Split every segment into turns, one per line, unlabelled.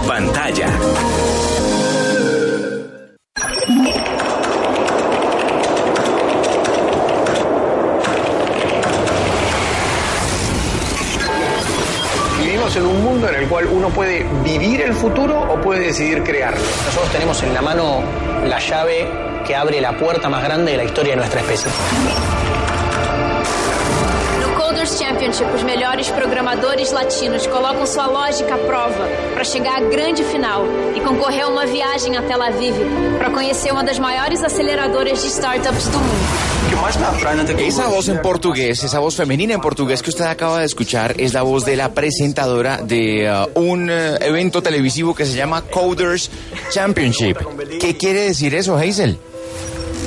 En pantalla.
Vivimos en un mundo en el cual uno puede vivir el futuro o puede decidir crearlo.
Nosotros tenemos en la mano la llave que abre la puerta más grande de la historia de nuestra especie.
Championship, os melhores programadores latinos colocam sua lógica à prova para chegar à grande final e concorrer a uma viagem a Tel Aviv para conhecer uma das maiores aceleradoras de startups do mundo.
Esa voz en portugués, esa voz femenina en portugués que usted acaba de escuchar es la voz de la presentadora de uh, un uh, evento televisivo que se llama Coders Championship. ¿Qué quiere decir eso, Hazel?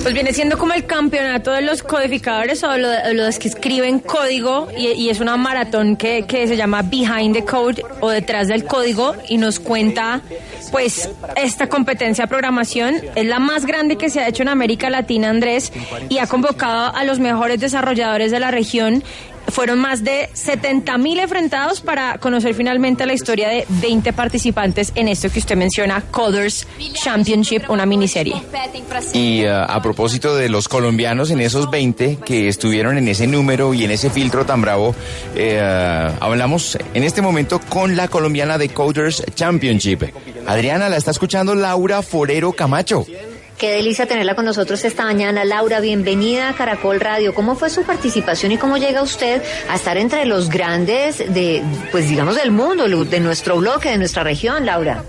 Pues viene siendo como el campeonato de los codificadores o lo- los que escriben código y, y es una maratón que, que se llama Behind the Code o detrás del código y nos cuenta pues esta competencia de programación es la más grande que se ha hecho en América Latina, Andrés, y ha convocado a los mejores desarrolladores de la región. Fueron más de 70 mil enfrentados para conocer finalmente la historia de 20 participantes en esto que usted menciona, Coders Championship, una miniserie.
Y uh, a propósito de los colombianos en esos 20 que estuvieron en ese número y en ese filtro tan bravo, eh, uh, hablamos en este momento con la colombiana de Coders Championship. Adriana, la está escuchando Laura Forero Camacho.
Qué delicia tenerla con nosotros esta mañana. Laura, bienvenida a Caracol Radio. ¿Cómo fue su participación y cómo llega usted a estar entre los grandes de, pues digamos, del mundo, de nuestro bloque, de nuestra región, Laura?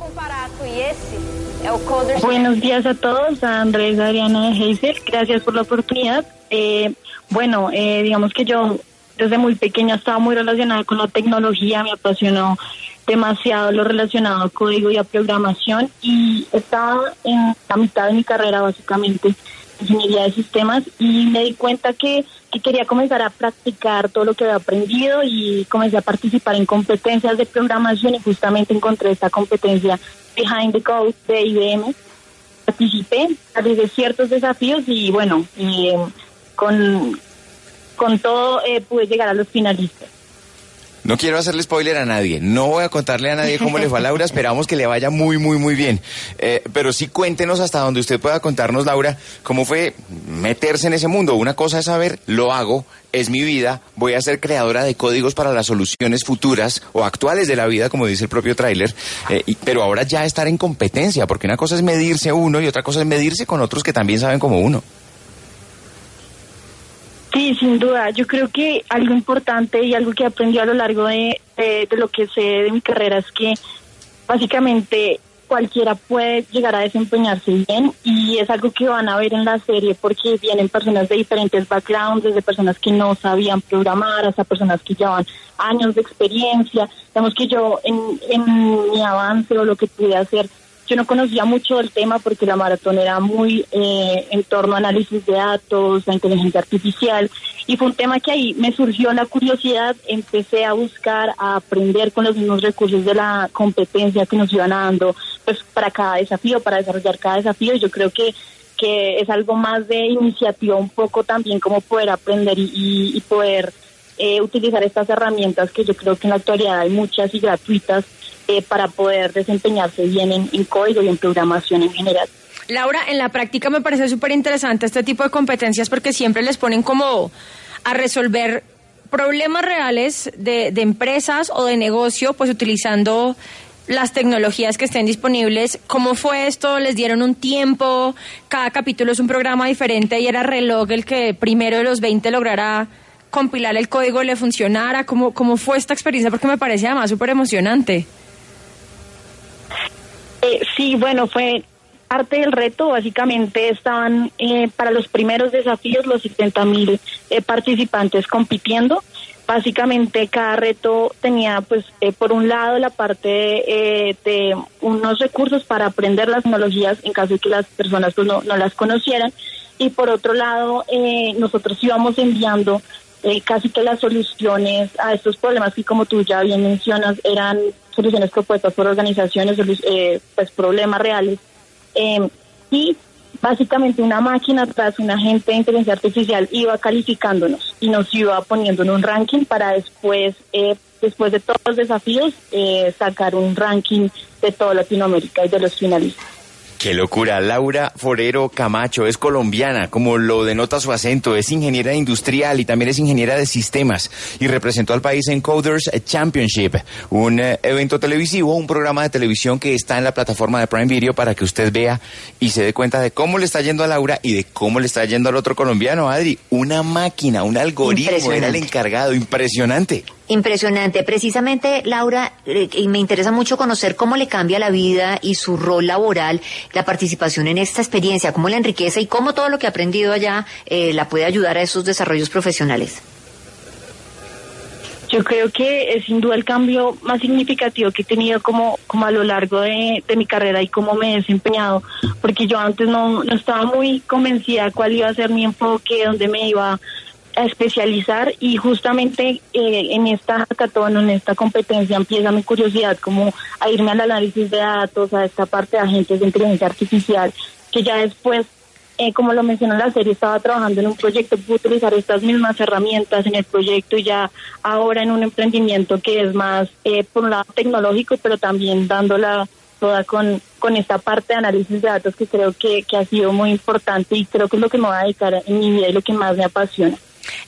Buenos días a todos, a Andrés, Adriana Hazel, gracias por la oportunidad. Eh, bueno, eh, digamos que yo desde muy pequeña estaba muy relacionada con la tecnología, me apasionó demasiado lo relacionado a código y a programación y estaba en la mitad de mi carrera básicamente ingeniería de sistemas y me di cuenta que, que quería comenzar a practicar todo lo que había aprendido y comencé a participar en competencias de programación y justamente encontré esta competencia Behind the Code de IBM participé, de ciertos desafíos y bueno, y, eh, con, con todo eh, pude llegar a los finalistas.
No quiero hacerle spoiler a nadie, no voy a contarle a nadie cómo le fue a Laura, esperamos que le vaya muy, muy, muy bien. Eh, pero sí cuéntenos hasta donde usted pueda contarnos, Laura, cómo fue meterse en ese mundo. Una cosa es saber, lo hago, es mi vida, voy a ser creadora de códigos para las soluciones futuras o actuales de la vida, como dice el propio tráiler, eh, pero ahora ya estar en competencia, porque una cosa es medirse uno y otra cosa es medirse con otros que también saben como uno.
Sí, sin duda. Yo creo que algo importante y algo que aprendí a lo largo de, de- de lo que sé de mi carrera es que básicamente cualquiera puede llegar a desempeñarse bien y es algo que van a ver en la serie porque vienen personas de diferentes backgrounds, desde personas que no sabían programar hasta personas que llevan años de experiencia. Digamos que yo en, en mi avance o lo que pude hacer yo no conocía mucho del tema porque la maratón era muy eh, en torno a análisis de datos, la inteligencia artificial, y fue un tema que ahí me surgió la curiosidad, empecé a buscar, a aprender con los mismos recursos de la competencia que nos iban dando, pues para cada desafío, para desarrollar cada desafío, yo creo que que es algo más de iniciativa un poco también como poder aprender y- y poder eh, utilizar estas herramientas que yo creo que en la actualidad hay muchas y gratuitas eh, para poder desempeñarse bien en, en código y en programación en general.
Laura, en la práctica me parece súper interesante este tipo de competencias porque siempre les ponen como a resolver problemas reales de, de empresas o de negocio, pues utilizando las tecnologías que estén disponibles. ¿Cómo fue esto? ¿Les dieron un tiempo? Cada capítulo es un programa diferente y era reloj el que primero de los 20 lograra compilar el código y le funcionara. ¿Cómo, cómo fue esta experiencia? Porque me parece además súper emocionante.
Sí, bueno, fue parte del reto. Básicamente estaban eh, para los primeros desafíos los 70 mil eh, participantes compitiendo. básicamente cada reto tenía pues eh, por un lado la parte eh, de unos recursos para aprender las tecnologías en caso de que las personas pues no, no las conocieran y por otro lado eh, nosotros íbamos enviando eh, casi que las soluciones a estos problemas que como tú ya bien mencionas eran soluciones propuestas por organizaciones eh, pues problemas reales eh, y básicamente una máquina tras un agente de inteligencia artificial iba calificándonos y nos iba poniendo en un ranking para después, eh, después de todos los desafíos, eh, sacar un ranking de toda Latinoamérica y de los finalistas.
Qué locura. Laura Forero Camacho es colombiana, como lo denota su acento. Es ingeniera industrial y también es ingeniera de sistemas. Y representó al país en Coders Championship, un eh, evento televisivo, un programa de televisión que está en la plataforma de Prime Video para que usted vea y se dé cuenta de cómo le está yendo a Laura y de cómo le está yendo al otro colombiano, Adri. Una máquina, un algoritmo era el encargado. Impresionante.
Impresionante. Precisamente, Laura, eh, y me interesa mucho conocer cómo le cambia la vida y su rol laboral, la participación en esta experiencia, cómo la enriquece y cómo todo lo que ha aprendido allá eh, la puede ayudar a esos desarrollos profesionales.
Yo creo que es sin duda el cambio más significativo que he tenido como, como a lo largo de, de mi carrera y cómo me he desempeñado, porque yo antes no, no estaba muy convencida cuál iba a ser mi enfoque, dónde me iba a especializar y justamente eh, en esta hackathon, en esta competencia empieza mi curiosidad como a irme al análisis de datos, a esta parte de agentes de inteligencia artificial, que ya después, eh, como lo mencionó la serie, estaba trabajando en un proyecto, pude utilizar estas mismas herramientas en el proyecto y ya ahora en un emprendimiento que es más, eh, por un lado, tecnológico, pero también dándola toda con, con esta parte de análisis de datos que creo que, que ha sido muy importante y creo que es lo que me va a dedicar en mi vida y lo que más me apasiona.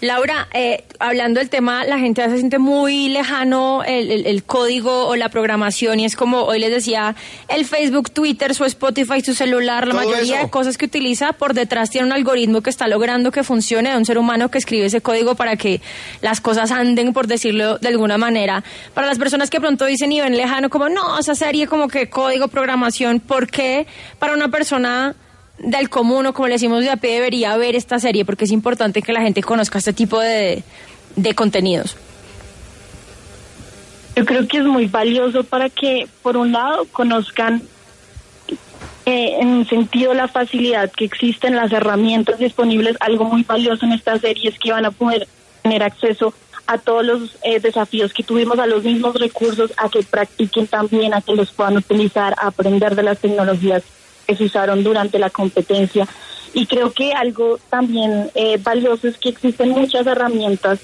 Laura, eh, hablando del tema, la gente se siente muy lejano el, el, el, código o la programación y es como hoy les decía, el Facebook, Twitter, su Spotify, su celular, la mayoría
eso.
de cosas que utiliza por detrás tiene un algoritmo que está logrando que funcione de un ser humano que escribe ese código para que las cosas anden, por decirlo de alguna manera. Para las personas que pronto dicen y ven lejano como, no, esa serie como que código, programación, ¿por qué para una persona del común o como le decimos de a debería ver esta serie porque es importante que la gente conozca este tipo de, de contenidos.
Yo creo que es muy valioso para que, por un lado, conozcan eh, en sentido la facilidad que existen las herramientas disponibles. Algo muy valioso en esta serie es que van a poder tener acceso a todos los eh, desafíos que tuvimos, a los mismos recursos, a que practiquen también, a que los puedan utilizar, a aprender de las tecnologías que se usaron durante la competencia. Y creo que algo también eh, valioso es que existen muchas herramientas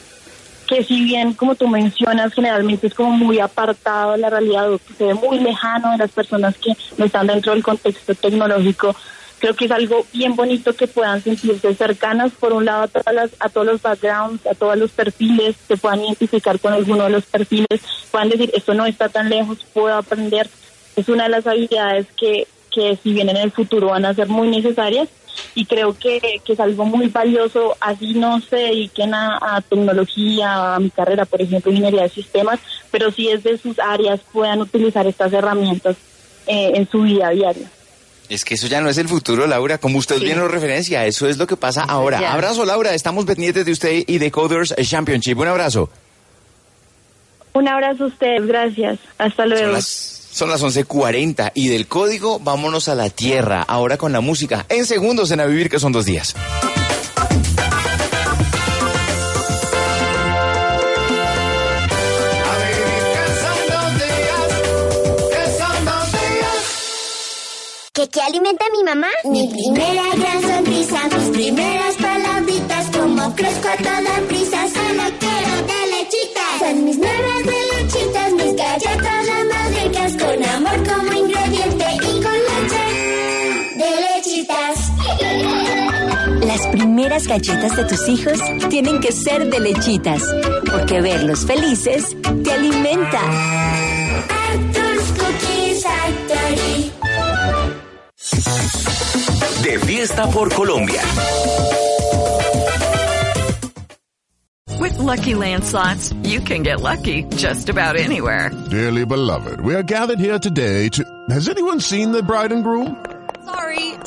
que si bien, como tú mencionas, generalmente es como muy apartado de la realidad, o que se ve muy lejano de las personas que no están dentro del contexto tecnológico, creo que es algo bien bonito que puedan sentirse cercanas, por un lado, a, todas las, a todos los backgrounds, a todos los perfiles, se puedan identificar con alguno de los perfiles, puedan decir, esto no está tan lejos, puedo aprender. Es una de las habilidades que, que si bien en el futuro van a ser muy necesarias, y creo que, que, es algo muy valioso, así no se dediquen a, a, tecnología, a mi carrera, por ejemplo, ingeniería de sistemas, pero si es de sus áreas puedan utilizar estas herramientas eh, en su vida diaria.
Es que eso ya no es el futuro, Laura, como usted sí. bien lo referencia, eso es lo que pasa ahora. Ya. Abrazo, Laura, estamos pendientes de usted y de Coders Championship. Un abrazo.
Un abrazo a ustedes, gracias. Hasta luego.
Son las... Son las 11.40 y del código vámonos a la tierra, ahora con la música, en segundos en A Vivir que son dos días.
¿Qué, ¿Qué alimenta mi mamá? Mi primera gran sonrisa, mis primeras palabritas, como crezco a toda
primeras galletas de tus hijos tienen que ser de lechitas, porque verlos felices te alimenta.
Arthur's Cookies Factory.
De fiesta por Colombia.
With lucky landslots, you can get lucky just about anywhere.
Dearly beloved, we are gathered here today to. Has anyone seen the bride and groom?